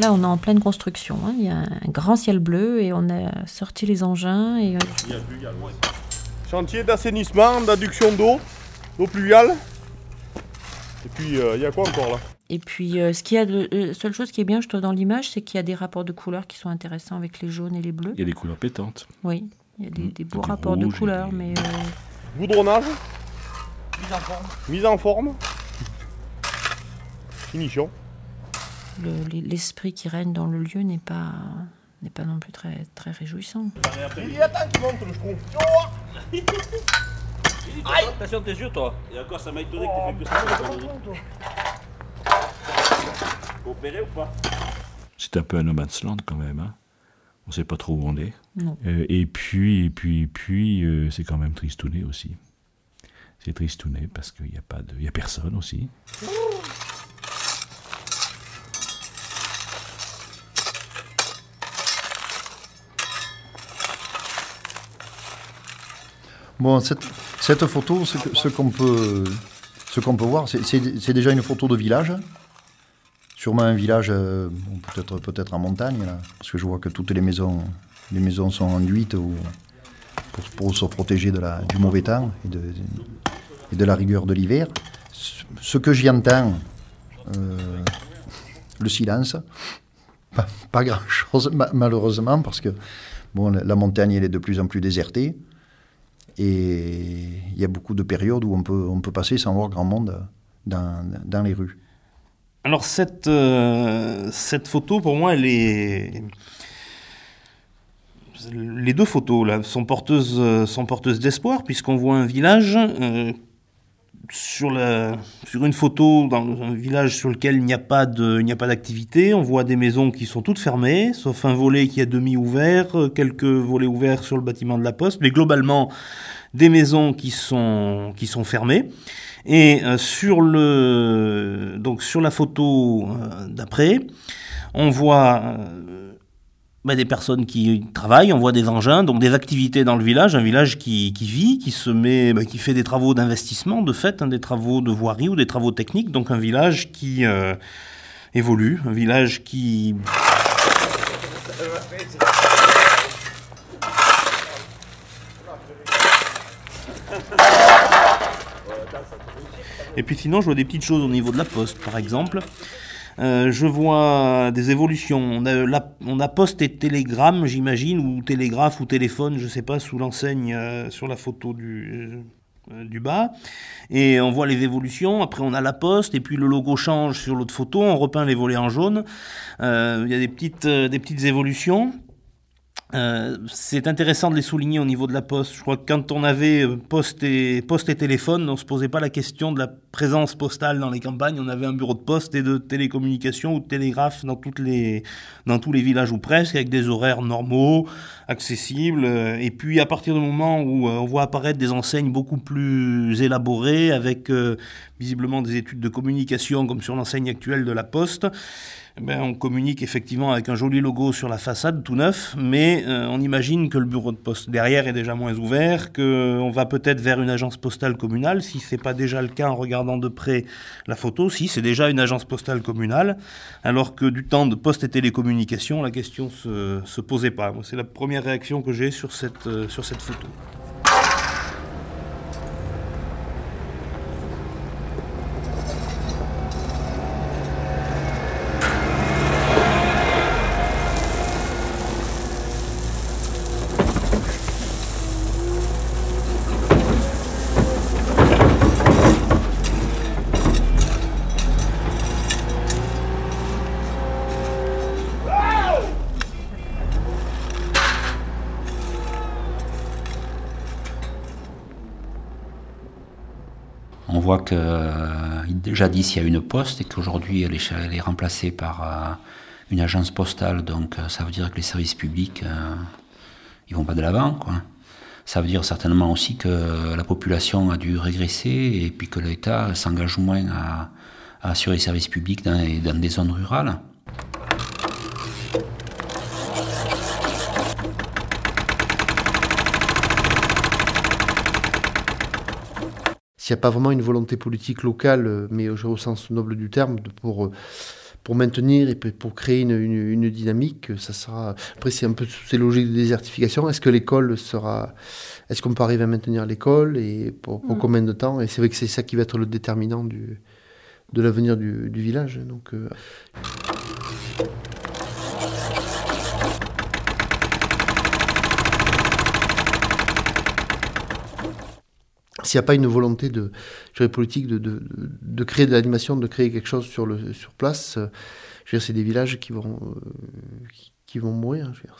Là, on est en pleine construction. hein. Il y a un grand ciel bleu et on a sorti les engins. Et... euh, Chantier d'assainissement, d'adduction d'eau, d'eau pluviale. Et puis, euh, il y a quoi encore là? Et puis, euh, ce qu'il y a de, euh, seule chose qui est bien, je trouve, dans l'image, c'est qu'il y a des rapports de couleurs qui sont intéressants avec les jaunes et les bleus. Il y a des couleurs pétantes. Oui, il y a des, Mm. des beaux rapports de rouge et couleurs, des- mais euh, Goudronnage. Mise en forme. Finition. le- l'esprit qui règne dans le lieu n'est pas n'est pas non plus très très réjouissant. Il attends qu'il monte le trou. Attention tes yeux, toi. Et encore, ça m'a étonné que tu fait que ça. Faut opérer ou pas C'est un peu un no man's land quand même. Hein. On sait pas trop où on est. Non. Euh, et puis, et puis, et puis, euh, c'est quand même tristouné aussi. C'est tristouné parce qu'il n'y a pas de, il y a personne aussi. Bon, cette, cette photo, ce qu'on peut, ce qu'on peut voir, c'est déjà une photo de village. Sûrement un village, euh, peut-être peut-être en montagne, parce que je vois que toutes les maisons, les maisons sont enduites ou, pour, se protéger du mauvais temps et de, la rigueur de l'hiver. Ce- que j'y entends, euh, le silence, pas, grand-chose ma- malheureusement, parce que bon, la, montagne elle est de plus en plus désertée. Et il y a beaucoup de périodes où on peut, passer sans voir grand monde dans les rues. Alors cette, euh, cette photo, pour moi, elle est... Les deux photos là sont porteuses, d'espoir puisqu'on voit un village euh, sur, une photo dans un village sur lequel il n'y a pas a pas d'activité. On voit des maisons qui sont toutes fermées, sauf un volet qui est demi ouvert, quelques volets ouverts sur le bâtiment de la poste, mais globalement des maisons qui sont, qui sont fermées. Et euh, sur le donc sur la photo euh, d'après, on voit euh, bah, des personnes qui travaillent, on voit des engins, donc des activités dans le village, un village qui, vit, qui se met, bah, qui fait des travaux d'investissement, de fait, hein, des travaux de voirie ou des travaux techniques, donc un village qui évolue, un village qui Et puis sinon, je vois des petites choses au niveau de la poste, par exemple. Euh, je vois des évolutions. On a, poste et télégramme, j'imagine, ou télégraphe ou téléphone, je sais pas, sous l'enseigne euh, sur la photo du, euh, du bas. Et on voit les évolutions. Après, on a la poste, et puis le logo change sur l'autre photo. On repeint les volets en jaune. Il y a des petites, des petites évolutions. Euh, c'est intéressant de les souligner au niveau de la poste. Je crois que quand on avait euh, poste et, poste et téléphone, on se posait pas la question de la présence postale dans les campagnes. On avait un bureau de poste et de télécommunication ou de télégraphe dans, toutes les, dans tous les villages ou presque, avec des horaires normaux, accessibles. Et puis à partir du moment où euh, on voit apparaître des enseignes beaucoup plus élaborées, avec visiblement des études de communication comme sur l'enseigne actuelle de la poste, eh ben, on communique effectivement avec un joli logo sur la façade, tout neuf, mais euh, on imagine que le bureau de poste derrière est déjà moins ouvert, qu'on va peut-être vers une agence postale communale, si c'est pas déjà le cas en regardant de près la photo, si c'est déjà une agence postale communale, alors que du temps de poste et télécommunications, la question se, se posait pas. C'est la première réaction que j'ai sur cette, euh, sur cette photo. Voit que euh, jadis il y a une poste et qu'aujourd'hui elle est, remplacée par euh, une agence postale. Donc euh, ça veut dire que les services publics ils vont pas de l'avant, quoi. Ça veut dire certainement aussi que la population a dû régresser et puis que l'État s'engage moins à, assurer les services publics dans des zones rurales. S'il n'y a pas vraiment une volonté politique locale, euh, mais au, sens noble du terme, pour, euh, pour maintenir et pour créer une, une- une dynamique, ça sera. Après, c'est un peu sous ces logiques de désertification. Est-ce que l'école sera. Est-ce qu'on peut arriver à maintenir l'école et pour, pour Mm. combien de temps? Et c'est vrai que c'est ça qui va être le déterminant du, de l'avenir du, du village. Donc, euh, s'il n'y a pas une volonté de, politique de, de, créer de l'animation, de créer quelque chose sur, le, sur place, euh, je veux dire, c'est des villages qui vont, euh, qui, vont mourir. Je veux dire,